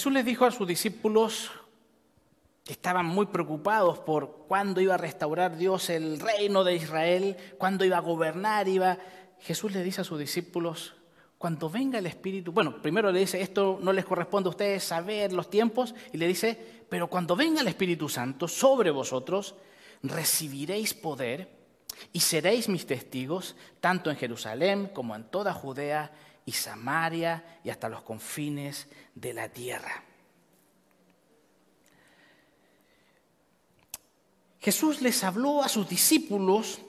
Jesús les dijo a sus discípulos que estaban muy preocupados por cuándo iba a restaurar Dios el reino de Israel, cuándo iba a gobernar, iba... Jesús les dice a sus discípulos, cuando venga el Espíritu, bueno, primero le dice, esto no les corresponde a ustedes saber los tiempos, y le dice, pero cuando venga el Espíritu Santo sobre vosotros, recibiréis poder y seréis mis testigos, tanto en Jerusalén como en toda Judea y Samaria y hasta los confines de la tierra. Jesús les habló a sus discípulos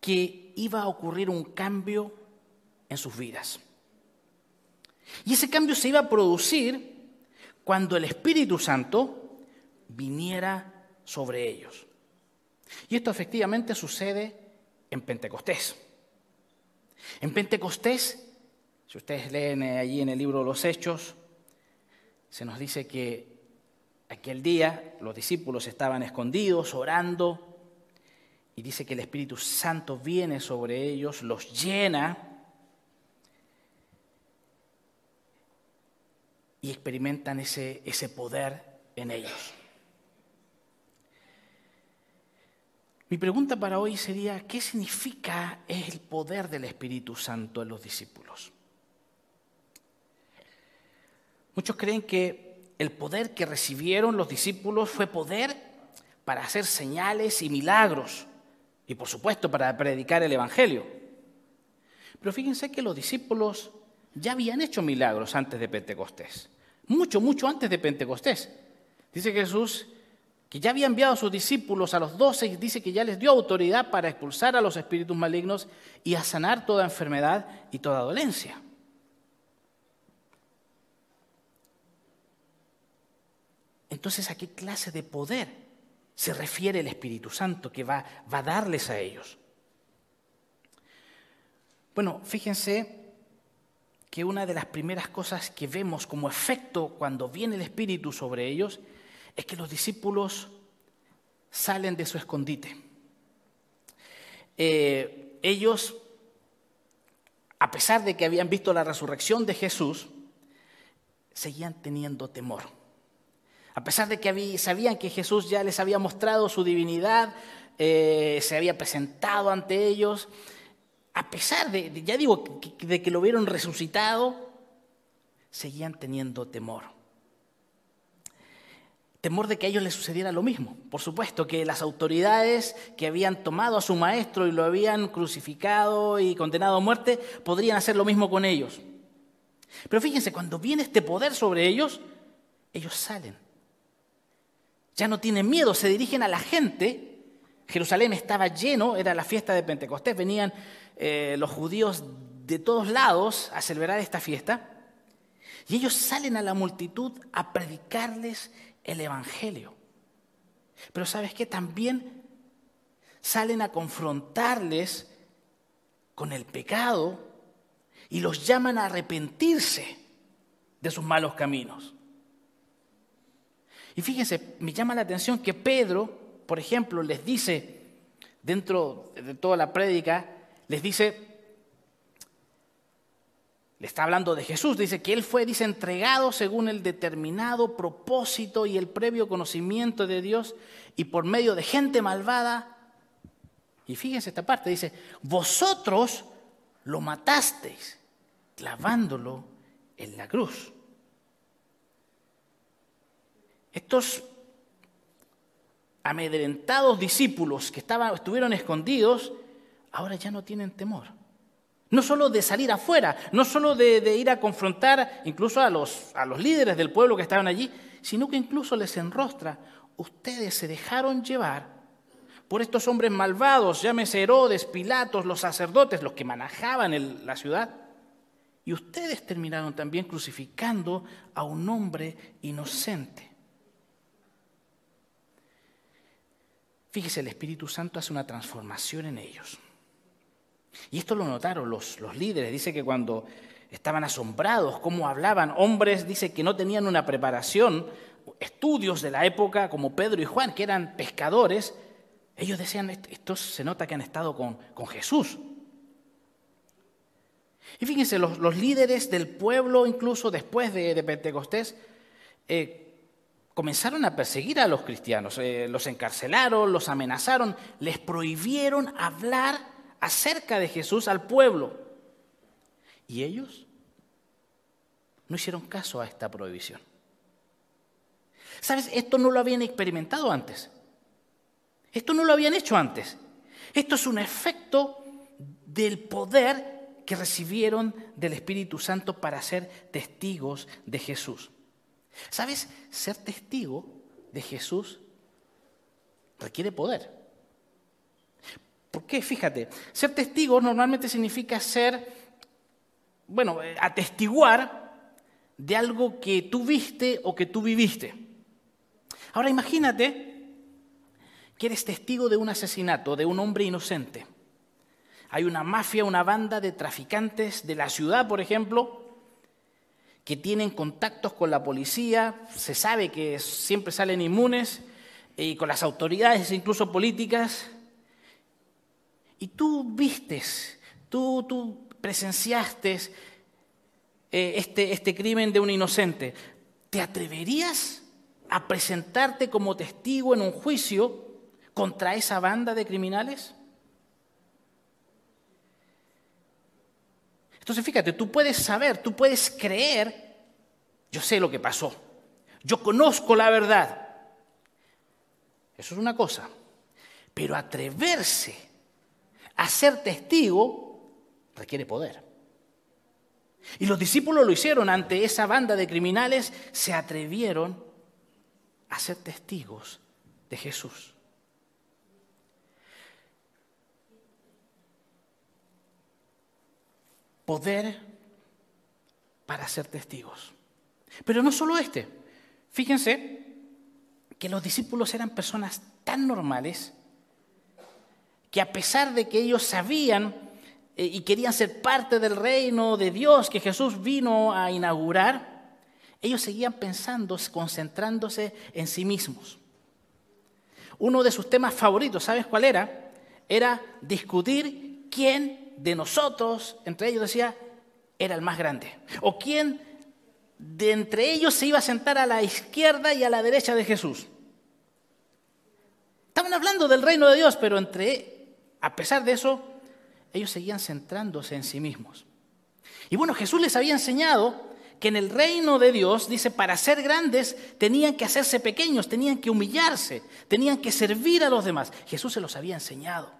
que iba a ocurrir un cambio en sus vidas. Y ese cambio se iba a producir cuando el Espíritu Santo viniera sobre ellos. Y esto efectivamente sucede en Pentecostés. En Pentecostés, si ustedes leen allí en el libro de los Hechos, se nos dice que Aquel día los discípulos estaban escondidos, orando, y dice que el Espíritu Santo viene sobre ellos, los llena y experimentan ese, ese poder en ellos. Mi pregunta para hoy sería, ¿qué significa el poder del Espíritu Santo en los discípulos? Muchos creen que el poder que recibieron los discípulos fue poder para hacer señales y milagros y por supuesto para predicar el Evangelio. Pero fíjense que los discípulos ya habían hecho milagros antes de Pentecostés, mucho, mucho antes de Pentecostés. Dice Jesús que ya había enviado a sus discípulos a los doce y dice que ya les dio autoridad para expulsar a los espíritus malignos y a sanar toda enfermedad y toda dolencia. Entonces, ¿a qué clase de poder se refiere el Espíritu Santo que va, va a darles a ellos? Bueno, fíjense que una de las primeras cosas que vemos como efecto cuando viene el Espíritu sobre ellos es que los discípulos salen de su escondite. Eh, ellos, a pesar de que habían visto la resurrección de Jesús, seguían teniendo temor. A pesar de que sabían que Jesús ya les había mostrado su divinidad, eh, se había presentado ante ellos, a pesar de, ya digo, de que lo vieron resucitado, seguían teniendo temor. Temor de que a ellos les sucediera lo mismo. Por supuesto, que las autoridades que habían tomado a su maestro y lo habían crucificado y condenado a muerte, podrían hacer lo mismo con ellos. Pero fíjense, cuando viene este poder sobre ellos, ellos salen ya no tienen miedo, se dirigen a la gente. Jerusalén estaba lleno, era la fiesta de Pentecostés, venían eh, los judíos de todos lados a celebrar esta fiesta. Y ellos salen a la multitud a predicarles el Evangelio. Pero sabes qué, también salen a confrontarles con el pecado y los llaman a arrepentirse de sus malos caminos. Y fíjense, me llama la atención que Pedro, por ejemplo, les dice, dentro de toda la prédica, les dice, le está hablando de Jesús, dice que él fue, dice, entregado según el determinado propósito y el previo conocimiento de Dios y por medio de gente malvada. Y fíjense esta parte, dice, vosotros lo matasteis clavándolo en la cruz. Estos amedrentados discípulos que estaban, estuvieron escondidos, ahora ya no tienen temor. No solo de salir afuera, no solo de, ir a confrontar incluso a los, a los líderes del pueblo que estaban allí, sino que incluso les enrostra, ustedes se dejaron llevar por estos hombres malvados, llámese Herodes, Pilatos, los sacerdotes, los que manejaban la ciudad, y ustedes terminaron también crucificando a un hombre inocente. Fíjese, el Espíritu Santo hace una transformación en ellos. Y esto lo notaron los, los líderes. Dice que cuando estaban asombrados, cómo hablaban, hombres, dice que no tenían una preparación, estudios de la época como Pedro y Juan, que eran pescadores, ellos decían, estos se nota que han estado con, con Jesús. Y fíjense, los, líderes del pueblo, incluso después de, Pentecostés, eh, comenzaron a perseguir a los cristianos, eh, los encarcelaron, los amenazaron, les prohibieron hablar acerca de Jesús al pueblo. Y ellos no hicieron caso a esta prohibición. ¿Sabes? Esto no lo habían experimentado antes. Esto no lo habían hecho antes. Esto es un efecto del poder que recibieron del Espíritu Santo para ser testigos de Jesús. ¿Sabes? Ser testigo de Jesús requiere poder. ¿Por qué? Fíjate, ser testigo normalmente significa ser, bueno, atestiguar de algo que tú viste o que tú viviste. Ahora imagínate que eres testigo de un asesinato de un hombre inocente. Hay una mafia, una banda de traficantes de la ciudad, por ejemplo, que tienen contactos con la policía, se sabe que siempre salen inmunes, y con las autoridades, incluso políticas. Y tú vistes, tú, tú presenciaste eh, este, este crimen de un inocente. ¿Te atreverías a presentarte como testigo en un juicio contra esa banda de criminales? Entonces fíjate, tú puedes saber, tú puedes creer, yo sé lo que pasó, yo conozco la verdad. Eso es una cosa. Pero atreverse a ser testigo requiere poder. Y los discípulos lo hicieron ante esa banda de criminales, se atrevieron a ser testigos de Jesús. poder para ser testigos. Pero no solo este. Fíjense que los discípulos eran personas tan normales que a pesar de que ellos sabían eh, y querían ser parte del reino de Dios que Jesús vino a inaugurar, ellos seguían pensando, concentrándose en sí mismos. Uno de sus temas favoritos, ¿sabes cuál era? Era discutir quién de nosotros, entre ellos decía, era el más grande. O quién de entre ellos se iba a sentar a la izquierda y a la derecha de Jesús. Estaban hablando del reino de Dios, pero entre, a pesar de eso, ellos seguían centrándose en sí mismos. Y bueno, Jesús les había enseñado que en el reino de Dios, dice, para ser grandes tenían que hacerse pequeños, tenían que humillarse, tenían que servir a los demás. Jesús se los había enseñado.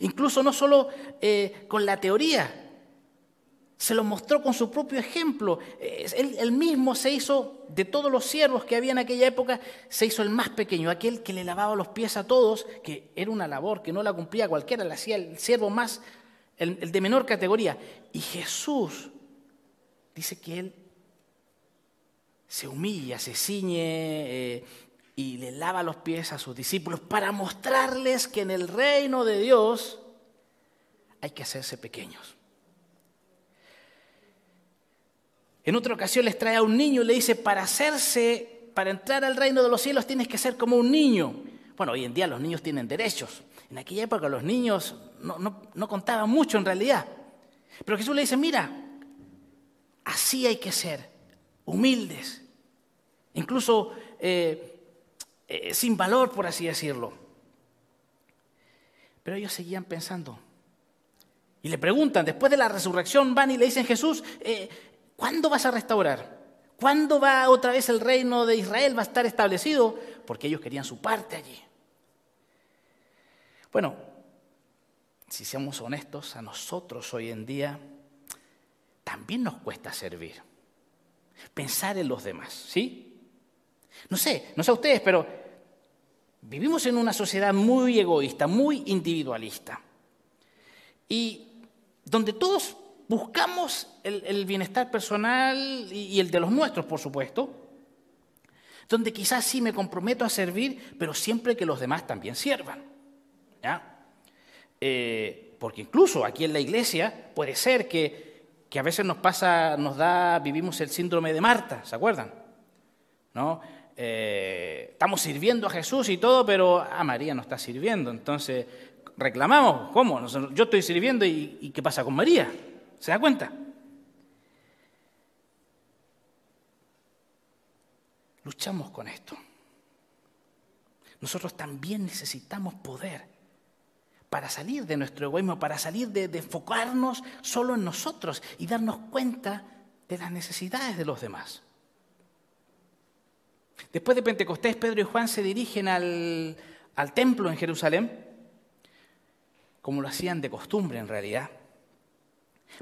Incluso no solo eh, con la teoría, se lo mostró con su propio ejemplo. Él, mismo se hizo, de todos los siervos que había en aquella época, se hizo el más pequeño, aquel que le lavaba los pies a todos, que era una labor que no la cumplía cualquiera, la hacía el siervo más, el, de menor categoría. Y Jesús dice que él se humilla, se ciñe, eh, y le lava los pies a sus discípulos para mostrarles que en el reino de Dios hay que hacerse pequeños. En otra ocasión les trae a un niño y le dice, para hacerse, para entrar al reino de los cielos tienes que ser como un niño. Bueno, hoy en día los niños tienen derechos. En aquella época los niños no, contaban mucho en realidad. Pero Jesús le dice, mira, así hay que ser, humildes. Incluso eh, eh, sin valor, por así decirlo. Pero ellos seguían pensando. Y le preguntan, después de la resurrección van y le dicen, Jesús, eh, ¿cuándo vas a restaurar? ¿Cuándo va otra vez el reino de Israel? ¿Va a estar establecido? Porque ellos querían su parte allí. Bueno, si seamos honestos, a nosotros hoy en día también nos cuesta servir. Pensar en los demás, ¿sí? No sé, no sé a ustedes, pero vivimos en una sociedad muy egoísta, muy individualista. Y donde todos buscamos el, bienestar personal y, el de los nuestros, por supuesto. Donde quizás sí me comprometo a servir, pero siempre que los demás también sirvan. Eh, porque incluso aquí en la iglesia puede ser que, que a veces nos pasa, nos da, vivimos el síndrome de Marta, ¿se acuerdan? ¿No? Eh, estamos sirviendo a Jesús y todo, pero a María no está sirviendo. Entonces reclamamos, ¿cómo? Yo estoy sirviendo y, ¿qué pasa con María? ¿Se da cuenta? Luchamos con esto. Nosotros también necesitamos poder para salir de nuestro egoísmo, para salir de, enfocarnos solo en nosotros y darnos cuenta de las necesidades de los demás. Después de Pentecostés, Pedro y Juan se dirigen al, al templo en Jerusalén, como lo hacían de costumbre en realidad.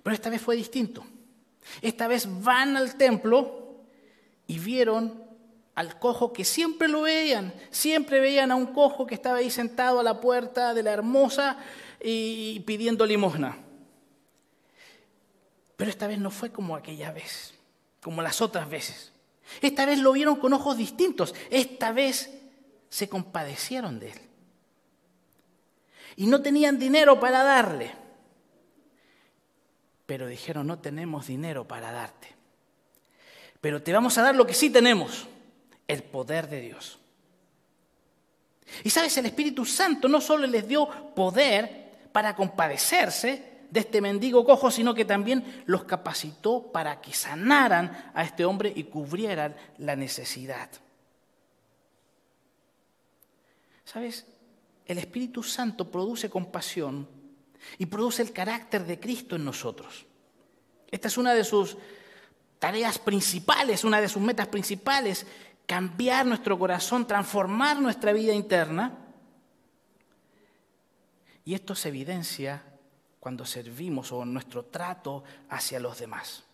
Pero esta vez fue distinto. Esta vez van al templo y vieron al cojo que siempre lo veían, siempre veían a un cojo que estaba ahí sentado a la puerta de la hermosa y pidiendo limosna. Pero esta vez no fue como aquella vez, como las otras veces. Esta vez lo vieron con ojos distintos, esta vez se compadecieron de él. Y no tenían dinero para darle, pero dijeron, no tenemos dinero para darte, pero te vamos a dar lo que sí tenemos el poder de Dios. Y sabes, el Espíritu Santo no solo les dio poder para compadecerse de este mendigo cojo, sino que también los capacitó para que sanaran a este hombre y cubrieran la necesidad. ¿Sabes? El Espíritu Santo produce compasión y produce el carácter de Cristo en nosotros. Esta es una de sus tareas principales, una de sus metas principales, cambiar nuestro corazón, transformar nuestra vida interna. Y esto se evidencia cuando servimos o en nuestro trato hacia los demás.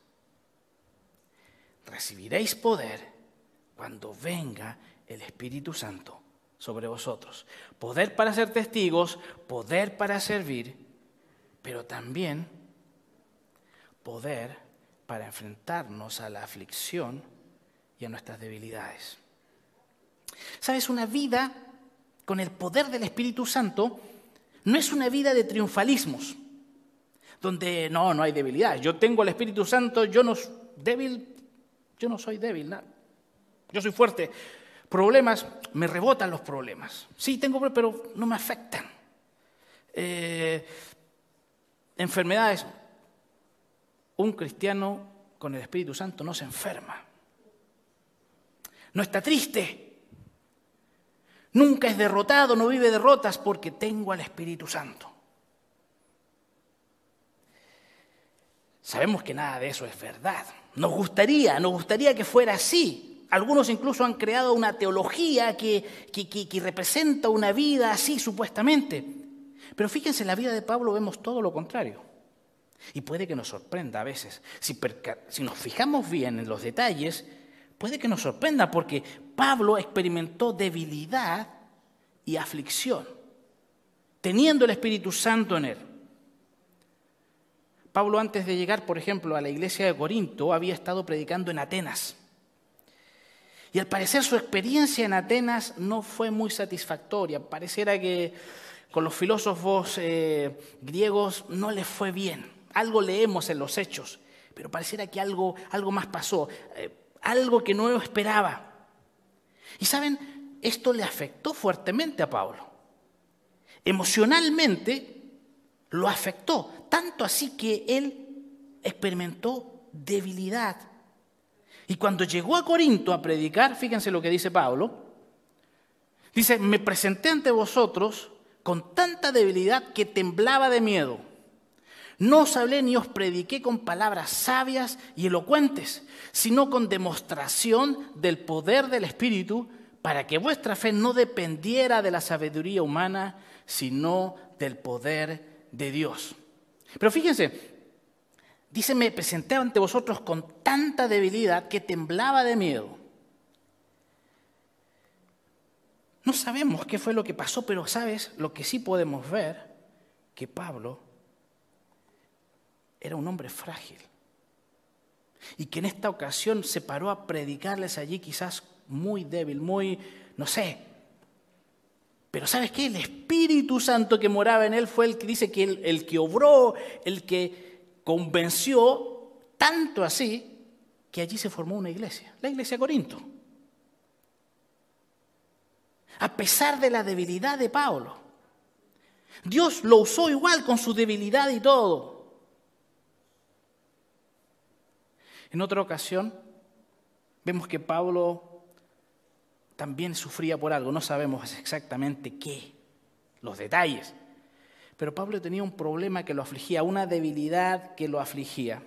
Recibiréis poder cuando venga el Espíritu Santo sobre vosotros. Poder para ser testigos, poder para servir, pero también poder para enfrentarnos a la aflicción y a nuestras debilidades. Sabes, una vida con el poder del Espíritu Santo no es una vida de triunfalismos, donde no, no hay debilidad. Yo tengo el Espíritu Santo, yo no débil, yo no soy débil, yo soy fuerte. Problemas, me rebotan los problemas. Sí, tengo problemas, pero no me afectan. Eh, enfermedades. Un cristiano con el Espíritu Santo no se enferma no está triste, nunca es derrotado, no vive derrotas porque tengo al Espíritu Santo. Sabemos que nada de eso es verdad. Nos gustaría, nos gustaría que fuera así. Algunos incluso han creado una teología que, que, representa una vida así, supuestamente. Pero fíjense, en la vida de Pablo vemos todo lo contrario. Y puede que nos sorprenda a veces. Si, nos fijamos bien en los detalles, puede que nos sorprenda porque Pablo experimentó debilidad y aflicción, teniendo el Espíritu Santo en él. Pablo antes de llegar, por ejemplo, a la iglesia de Corinto, había estado predicando en Atenas. Y al parecer su experiencia en Atenas no fue muy satisfactoria. Pareciera que con los filósofos eh, griegos no les fue bien. Algo leemos en los hechos, pero pareciera que algo, algo más pasó. Eh, algo que no esperaba. Y saben, esto le afectó fuertemente a Pablo. Emocionalmente lo afectó, tanto así que él experimentó debilidad. Y cuando llegó a Corinto a predicar, fíjense lo que dice Pablo, dice, me presenté ante vosotros con tanta debilidad que temblaba de miedo. No os hablé ni os prediqué con palabras sabias y elocuentes, sino con demostración del poder del Espíritu, para que vuestra fe no dependiera de la sabiduría humana, sino del poder de Dios. Pero fíjense, dice, me presenté ante vosotros con tanta debilidad que temblaba de miedo. No sabemos qué fue lo que pasó, pero sabes, lo que sí podemos ver, que Pablo era un hombre frágil. Y que en esta ocasión se paró a predicarles allí quizás muy débil, muy, no sé. Pero ¿sabes qué? El Espíritu Santo que moraba en él fue el que dice que el, el que obró, el que convenció, tanto así, que allí se formó una iglesia, la iglesia de Corinto. A pesar de la debilidad de Pablo. Dios lo usó igual con su debilidad y todo. En otra ocasión, vemos que Pablo también sufría por algo, no sabemos exactamente qué, los detalles, pero Pablo tenía un problema que lo afligía, una debilidad que lo afligía.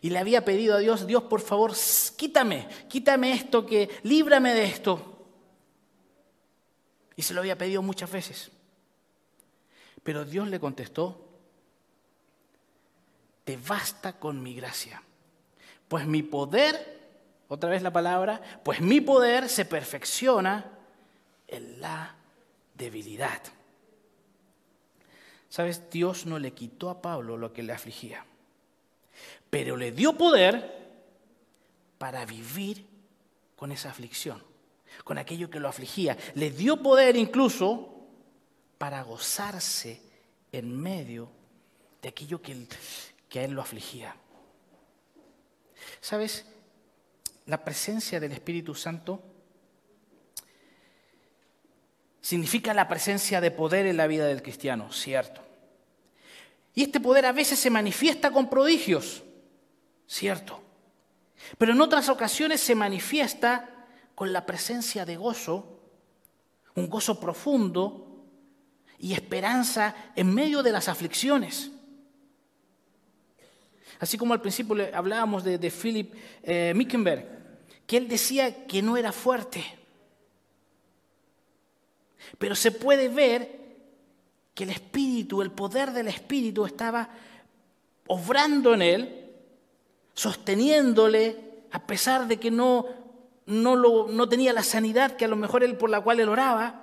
Y le había pedido a Dios, Dios, por favor, quítame, quítame esto, que líbrame de esto. Y se lo había pedido muchas veces. Pero Dios le contestó, te basta con mi gracia, pues mi poder, otra vez la palabra, pues mi poder se perfecciona en la debilidad. Sabes, Dios no le quitó a Pablo lo que le afligía, pero le dio poder para vivir con esa aflicción, con aquello que lo afligía. Le dio poder incluso para gozarse en medio de aquello que, que a él lo afligía. ¿Sabes? La presencia del Espíritu Santo significa la presencia de poder en la vida del cristiano, cierto. Y este poder a veces se manifiesta con prodigios, cierto. Pero en otras ocasiones se manifiesta con la presencia de gozo, un gozo profundo y esperanza en medio de las aflicciones. Así como al principio hablábamos de, Philip eh, Mickenberg, que él decía que no era fuerte, pero se puede ver que el Espíritu, el poder del Espíritu estaba obrando en él, sosteniéndole, a pesar de que no, no, lo, no tenía la sanidad que a lo mejor él por la cual él oraba,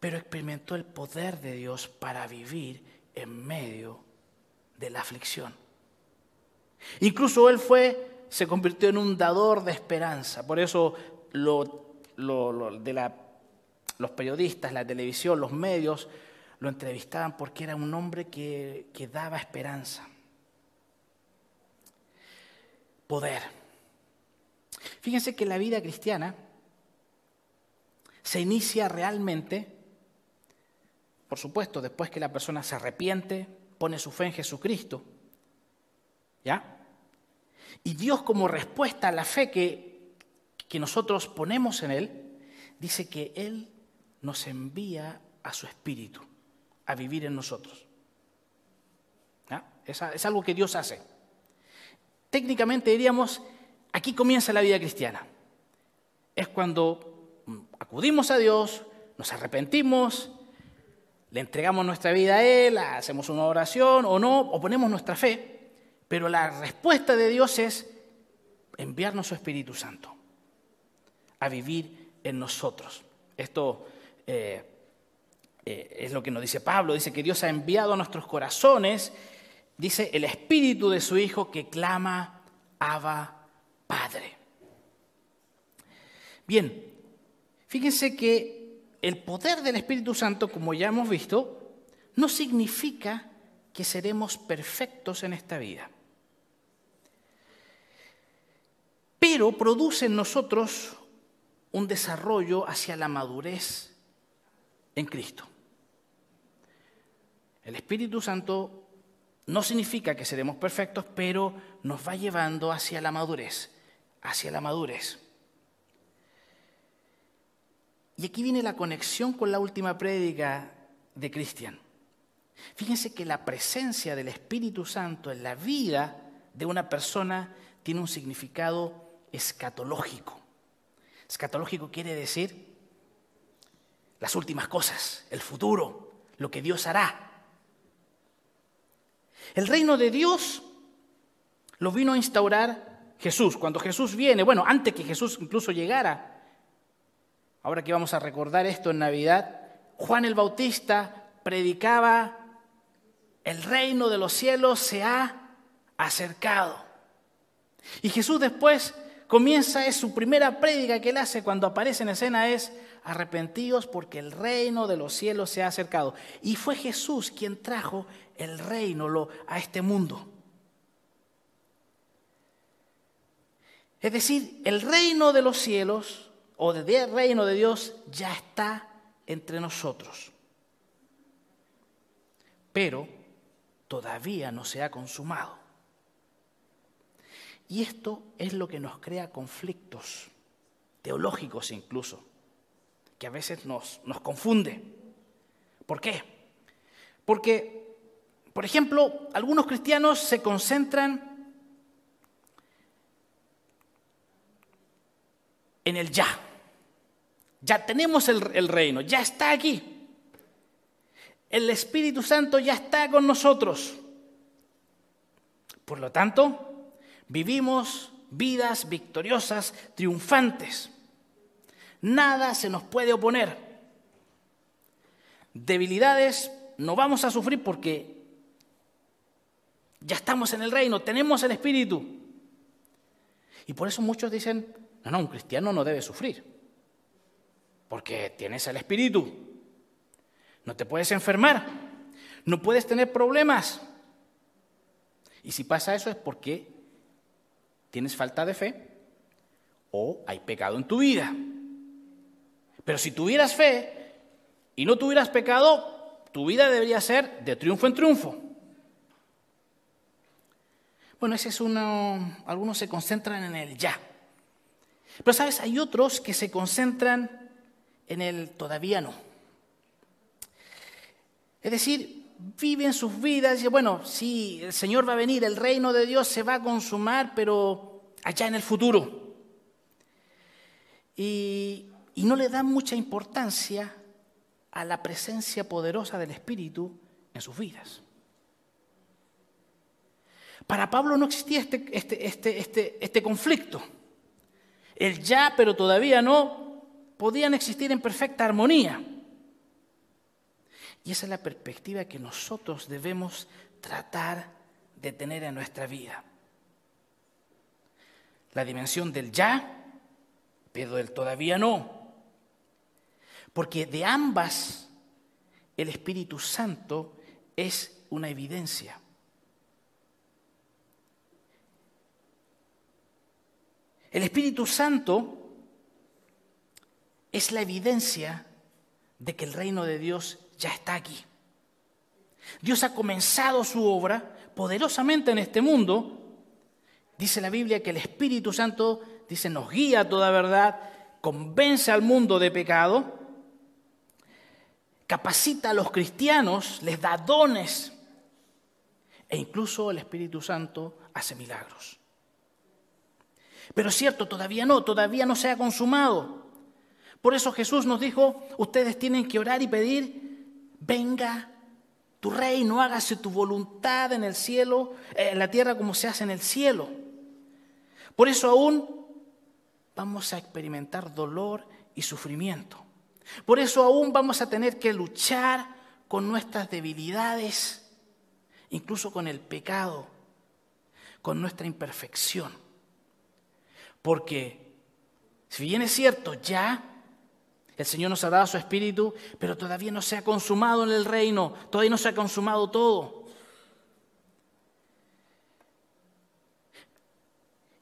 pero experimentó el poder de Dios para vivir en medio de la aflicción. Incluso él fue, se convirtió en un dador de esperanza. Por eso lo, de la, los periodistas, la televisión, los medios lo entrevistaban porque era un hombre que, que daba esperanza. Poder. Fíjense que la vida cristiana se inicia realmente, por supuesto, después que la persona se arrepiente, pone su fe en Jesucristo. ¿Ya? Y Dios como respuesta a la fe que, que nosotros ponemos en Él, dice que Él nos envía a su Espíritu a vivir en nosotros. Es, es algo que Dios hace. Técnicamente diríamos, aquí comienza la vida cristiana. Es cuando acudimos a Dios, nos arrepentimos, le entregamos nuestra vida a Él, hacemos una oración o no, o ponemos nuestra fe. Pero la respuesta de Dios es enviarnos su Espíritu Santo a vivir en nosotros. Esto eh, eh, es lo que nos dice Pablo, dice que Dios ha enviado a nuestros corazones, dice el Espíritu de su Hijo que clama, Abba, Padre. Bien, fíjense que el poder del Espíritu Santo, como ya hemos visto, no significa que seremos perfectos en esta vida. pero produce en nosotros un desarrollo hacia la madurez en Cristo. El Espíritu Santo no significa que seremos perfectos, pero nos va llevando hacia la madurez, hacia la madurez. Y aquí viene la conexión con la última prédica de Cristian. Fíjense que la presencia del Espíritu Santo en la vida de una persona tiene un significado escatológico. Escatológico quiere decir las últimas cosas, el futuro, lo que Dios hará. El reino de Dios lo vino a instaurar Jesús. Cuando Jesús viene, bueno, antes que Jesús incluso llegara, ahora que vamos a recordar esto en Navidad, Juan el Bautista predicaba, el reino de los cielos se ha acercado. Y Jesús después comienza, es su primera prédica que él hace cuando aparece en escena es, arrepentidos porque el reino de los cielos se ha acercado. Y fue Jesús quien trajo el reino a este mundo. Es decir, el reino de los cielos o el reino de Dios ya está entre nosotros. Pero todavía no se ha consumado. Y esto es lo que nos crea conflictos, teológicos incluso, que a veces nos, nos confunde. ¿Por qué? Porque, por ejemplo, algunos cristianos se concentran en el ya. Ya tenemos el, el, reino, ya está aquí. El Espíritu Santo ya está con nosotros. Por lo tanto, vivimos vidas victoriosas, triunfantes. Nada se nos puede oponer. Debilidades no vamos a sufrir porque ya estamos en el reino, tenemos el Espíritu. Y por eso muchos dicen, no, no, un cristiano no debe sufrir, porque tienes el Espíritu. No te puedes enfermar, no puedes tener problemas. Y si pasa eso es porque tienes falta de fe o hay pecado en tu vida. Pero si tuvieras fe y no tuvieras pecado, tu vida debería ser de triunfo en triunfo. Bueno, ese es uno, algunos se concentran en el ya. Pero sabes, hay otros que se concentran en el todavía no. Es decir, viven sus vidas y bueno, sí, el Señor va a venir, el reino de Dios se va a consumar, pero allá en el futuro. Y, y no le dan mucha importancia a la presencia poderosa del Espíritu en sus vidas. Para Pablo no existía este, este, este, este, este conflicto. El ya, pero todavía no, podían existir en perfecta armonía. Y esa es la perspectiva que nosotros debemos tratar de tener en nuestra vida. La dimensión del ya, pero del todavía no. Porque de ambas el Espíritu Santo es una evidencia. El Espíritu Santo es la evidencia de que el reino de Dios ya está aquí. Dios ha comenzado su obra poderosamente en este mundo. Dice la Biblia que el Espíritu Santo, dice, nos guía a toda verdad, convence al mundo de pecado, capacita a los cristianos, les da dones e incluso el Espíritu Santo hace milagros. Pero es cierto, todavía no, todavía no se ha consumado. Por eso Jesús nos dijo, ustedes tienen que orar y pedir, venga tu reino, hágase tu voluntad en el cielo, eh, en la tierra como se hace en el cielo. Por eso aún vamos a experimentar dolor y sufrimiento. Por eso aún vamos a tener que luchar con nuestras debilidades, incluso con el pecado, con nuestra imperfección. Porque si bien es cierto, ya el Señor nos ha dado su espíritu, pero todavía no se ha consumado en el reino, todavía no se ha consumado todo.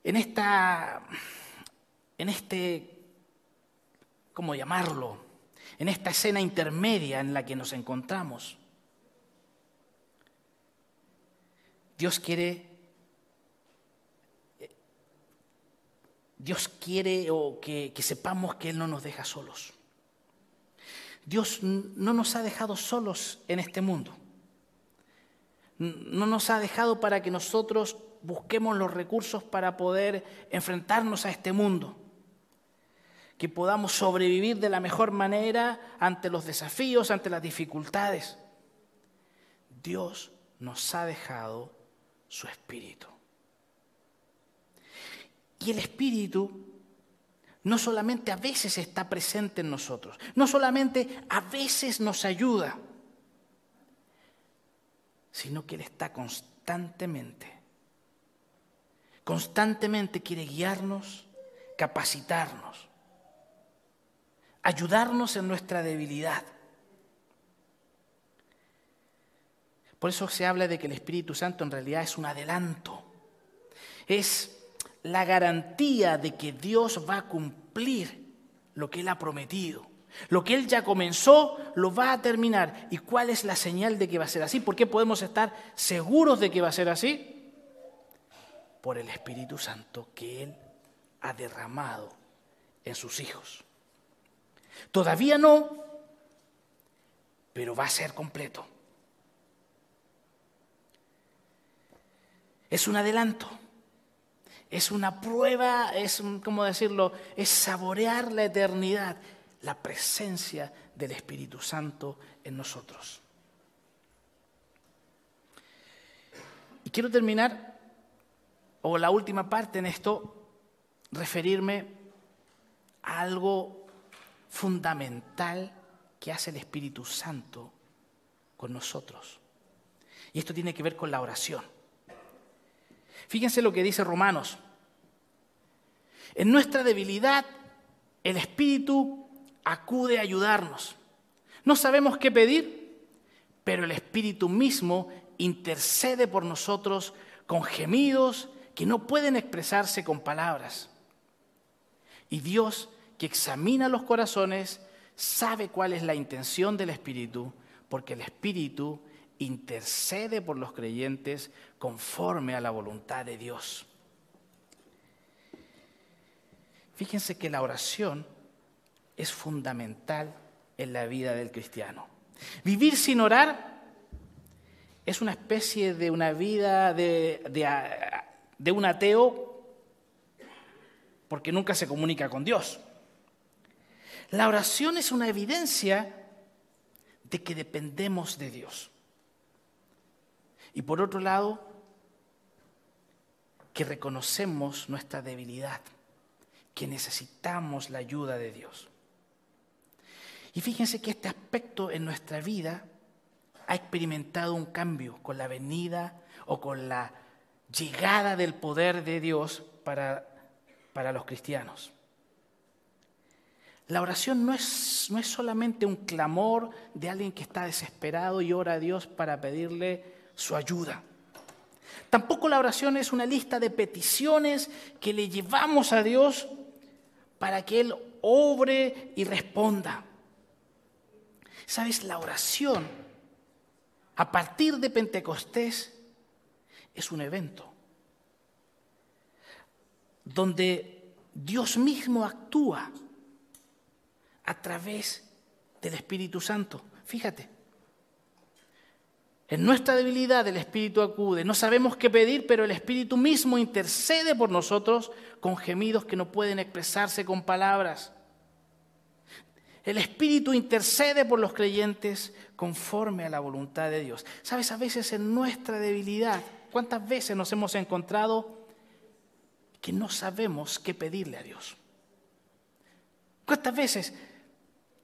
En esta, en este, ¿cómo llamarlo? En esta escena intermedia en la que nos encontramos, Dios quiere Dios quiere o que, sepamos que Él no nos deja solos. Dios no nos ha dejado solos en este mundo. No nos ha dejado para que nosotros busquemos los recursos para poder enfrentarnos a este mundo. Que podamos sobrevivir de la mejor manera ante los desafíos, ante las dificultades. Dios nos ha dejado su espíritu. Y el Espíritu no solamente a veces está presente en nosotros, no solamente a veces nos ayuda, sino que Él está constantemente, constantemente quiere guiarnos, capacitarnos, ayudarnos en nuestra debilidad. Por eso se habla de que el Espíritu Santo en realidad es un adelanto, es la garantía de que Dios va a cumplir lo que Él ha prometido. Lo que Él ya comenzó, lo va a terminar. ¿Y cuál es la señal de que va a ser así? ¿Por qué podemos estar seguros de que va a ser así? Por el Espíritu Santo que Él ha derramado en sus hijos. Todavía no, pero va a ser completo. Es un adelanto, es una prueba, es, ¿cómo decirlo? Es saborear la eternidad, la presencia del Espíritu Santo en nosotros. Y quiero terminar, o la última parte en esto, referirme a algo fundamental que hace el Espíritu Santo con nosotros. Y esto tiene que ver con la oración. Fíjense lo que dice Romanos. En nuestra debilidad, el Espíritu acude a ayudarnos. No sabemos qué pedir, pero el Espíritu mismo intercede por nosotros con gemidos que no pueden expresarse con palabras. Y Dios, que examina los corazones, sabe cuál es la intención del Espíritu, porque el Espíritu intercede por los creyentes conforme a la voluntad de Dios. Fíjense que la oración es fundamental en la vida del cristiano. Vivir sin orar es una especie de una vida de, de un ateo porque nunca se comunica con Dios. La oración es una evidencia de que dependemos de Dios. Y por otro lado, que reconocemos nuestra debilidad, que necesitamos la ayuda de Dios. Y fíjense que este aspecto en nuestra vida ha experimentado un cambio con la venida o con la llegada del poder de Dios para, para los cristianos. La oración no es, no es solamente un clamor de alguien que está desesperado y ora a Dios para pedirle su ayuda. Tampoco la oración es una lista de peticiones que le llevamos a Dios para que Él obre y responda. ¿Sabes? La oración a partir de Pentecostés es un evento donde Dios mismo actúa a través del Espíritu Santo. Fíjate, en nuestra debilidad el Espíritu acude. No sabemos qué pedir, pero el Espíritu mismo intercede por nosotros con gemidos que no pueden expresarse con palabras. El Espíritu intercede por los creyentes conforme a la voluntad de Dios. Sabes, a veces en nuestra debilidad, ¿cuántas veces nos hemos encontrado que no sabemos qué pedirle a Dios? ¿Cuántas veces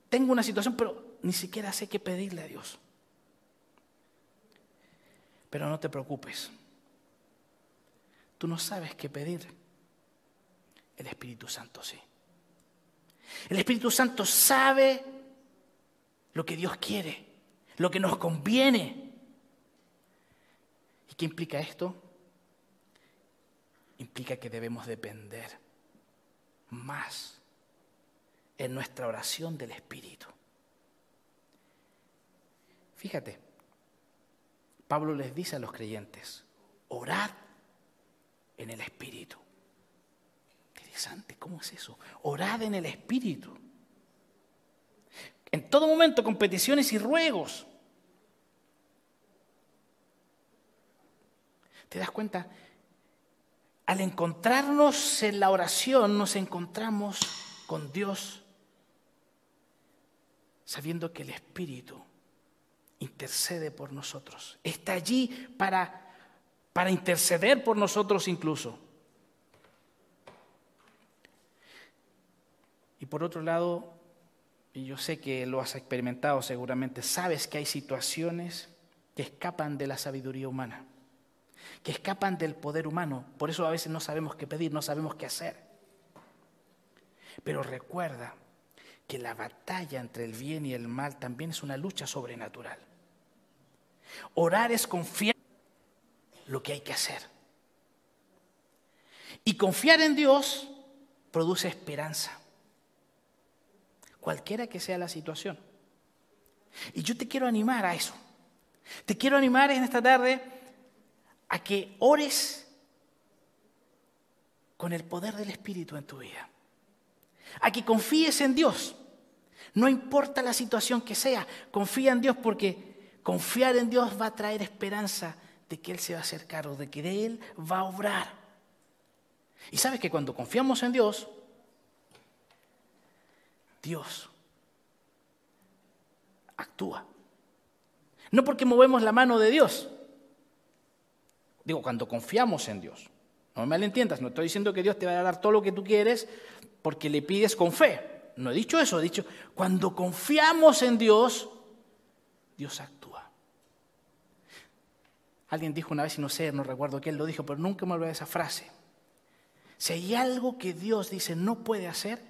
tengo una situación, pero ni siquiera sé qué pedirle a Dios? Pero no te preocupes. Tú no sabes qué pedir. El Espíritu Santo sí. El Espíritu Santo sabe lo que Dios quiere, lo que nos conviene. ¿Y qué implica esto? Implica que debemos depender más en nuestra oración del Espíritu. Fíjate, Pablo les dice a los creyentes, orad en el Espíritu. Interesante, ¿cómo es eso? Orad en el Espíritu. En todo momento con peticiones y ruegos. ¿Te das cuenta? Al encontrarnos en la oración nos encontramos con Dios sabiendo que el Espíritu intercede por nosotros. Está allí para, para interceder por nosotros incluso. Y por otro lado, y yo sé que lo has experimentado seguramente, sabes que hay situaciones que escapan de la sabiduría humana, que escapan del poder humano. Por eso a veces no sabemos qué pedir, no sabemos qué hacer. Pero recuerda que la batalla entre el bien y el mal también es una lucha sobrenatural. Orar es confiar en lo que hay que hacer. Y confiar en Dios produce esperanza. cualquiera que sea la situación. Y yo te quiero animar a eso. Te quiero animar en esta tarde a que ores con el poder del Espíritu en tu vida. A que confíes en Dios. No importa la situación que sea, confía en Dios porque confiar en Dios va a traer esperanza de que Él se va a hacer cargo, de que Él va a obrar. Y sabes que cuando confiamos en Dios, Dios actúa. No porque movemos la mano de Dios. Digo, cuando confiamos en Dios. No me malentiendas, no estoy diciendo que Dios te va a dar todo lo que tú quieres porque le pides con fe. No he dicho eso, he dicho, cuando confiamos en Dios, Dios actúa. Alguien dijo una vez, y no sé, no recuerdo quién lo dijo, pero nunca me olvidé esa frase. Si hay algo que Dios dice no puede hacer,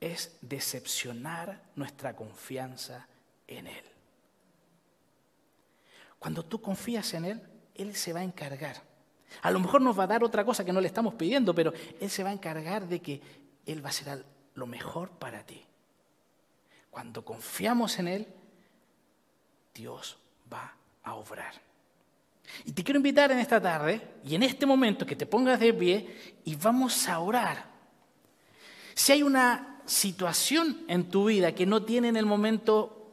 es decepcionar nuestra confianza en Él. Cuando tú confías en Él, Él se va a encargar. A lo mejor nos va a dar otra cosa que no le estamos pidiendo, pero Él se va a encargar de que Él va a ser lo mejor para ti. Cuando confiamos en Él, Dios va a obrar. Y te quiero invitar en esta tarde y en este momento que te pongas de pie y vamos a orar. Si hay una situación en tu vida que no tiene en el momento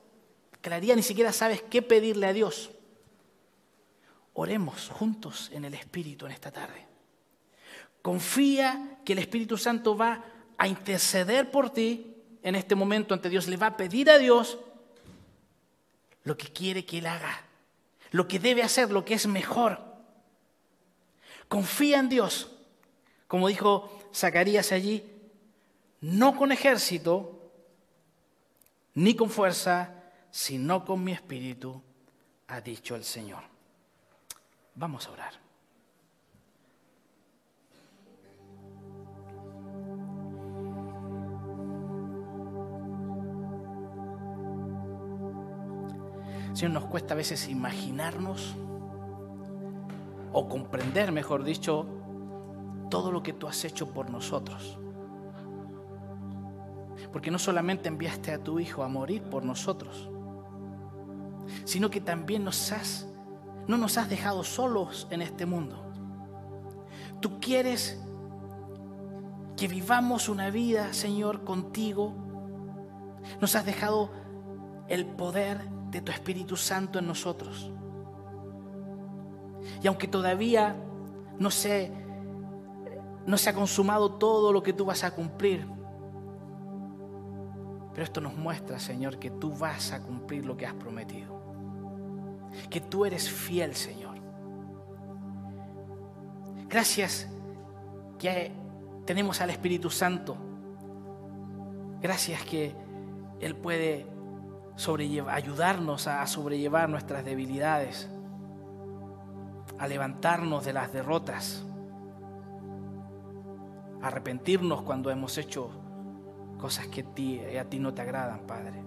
claridad, ni siquiera sabes qué pedirle a Dios, Oremos juntos en el Espíritu en esta tarde. Confía que el Espíritu Santo va a interceder por ti en este momento ante Dios. Le va a pedir a Dios lo que quiere que Él haga, lo que debe hacer, lo que es mejor. Confía en Dios, como dijo Zacarías allí, no con ejército, ni con fuerza, sino con mi espíritu, ha dicho el Señor. Vamos a orar. Señor, nos cuesta a veces imaginarnos o comprender, mejor dicho, todo lo que tú has hecho por nosotros. Porque no solamente enviaste a tu Hijo a morir por nosotros, sino que también nos has no nos has dejado solos en este mundo. Tú quieres que vivamos una vida, Señor, contigo. Nos has dejado el poder de tu Espíritu Santo en nosotros. Y aunque todavía no se, no se ha consumado todo lo que tú vas a cumplir, pero esto nos muestra, Señor, que tú vas a cumplir lo que has prometido que tú eres fiel, Señor. Gracias que tenemos al Espíritu Santo. Gracias que Él puede ayudarnos a sobrellevar nuestras debilidades, a levantarnos de las derrotas, a arrepentirnos cuando hemos hecho cosas que a ti no te agradan, Padre.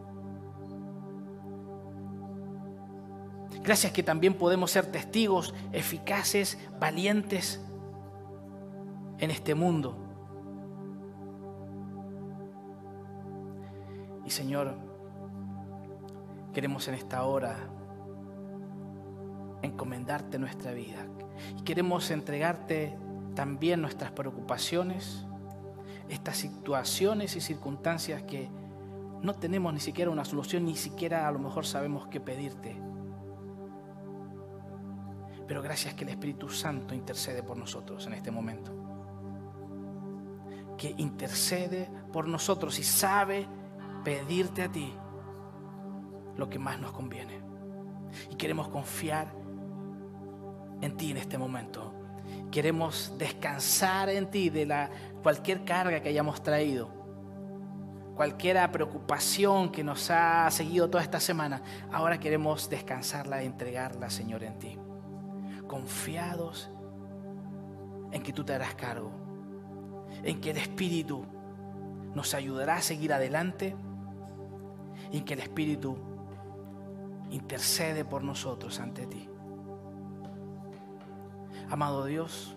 Gracias que también podemos ser testigos eficaces, valientes en este mundo. Y Señor, queremos en esta hora encomendarte nuestra vida. Y queremos entregarte también nuestras preocupaciones, estas situaciones y circunstancias que no tenemos ni siquiera una solución, ni siquiera a lo mejor sabemos qué pedirte. Pero gracias que el Espíritu Santo intercede por nosotros en este momento. Que intercede por nosotros y sabe pedirte a ti lo que más nos conviene. Y queremos confiar en ti en este momento. Queremos descansar en ti de la, cualquier carga que hayamos traído, cualquier preocupación que nos ha seguido toda esta semana. Ahora queremos descansarla entregarla, Señor, en ti confiados en que tú te harás cargo, en que el Espíritu nos ayudará a seguir adelante y en que el Espíritu intercede por nosotros ante ti. Amado Dios,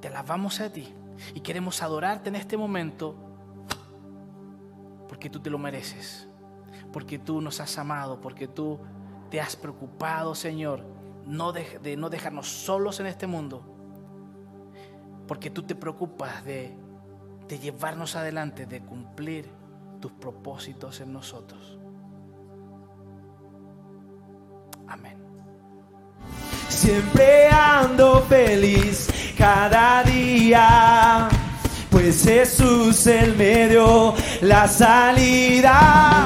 te alabamos a ti y queremos adorarte en este momento porque tú te lo mereces, porque tú nos has amado, porque tú te has preocupado, Señor, de, no dejarnos solos en este mundo, porque tú te preocupas de, de llevarnos adelante, de cumplir tus propósitos en nosotros. Amén. Siempre ando feliz cada día, pues Jesús el medio, la salida.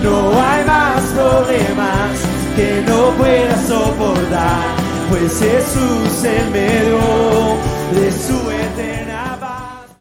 No hay más problemas que no pueda soportar, pues Jesús el medio de su eterna.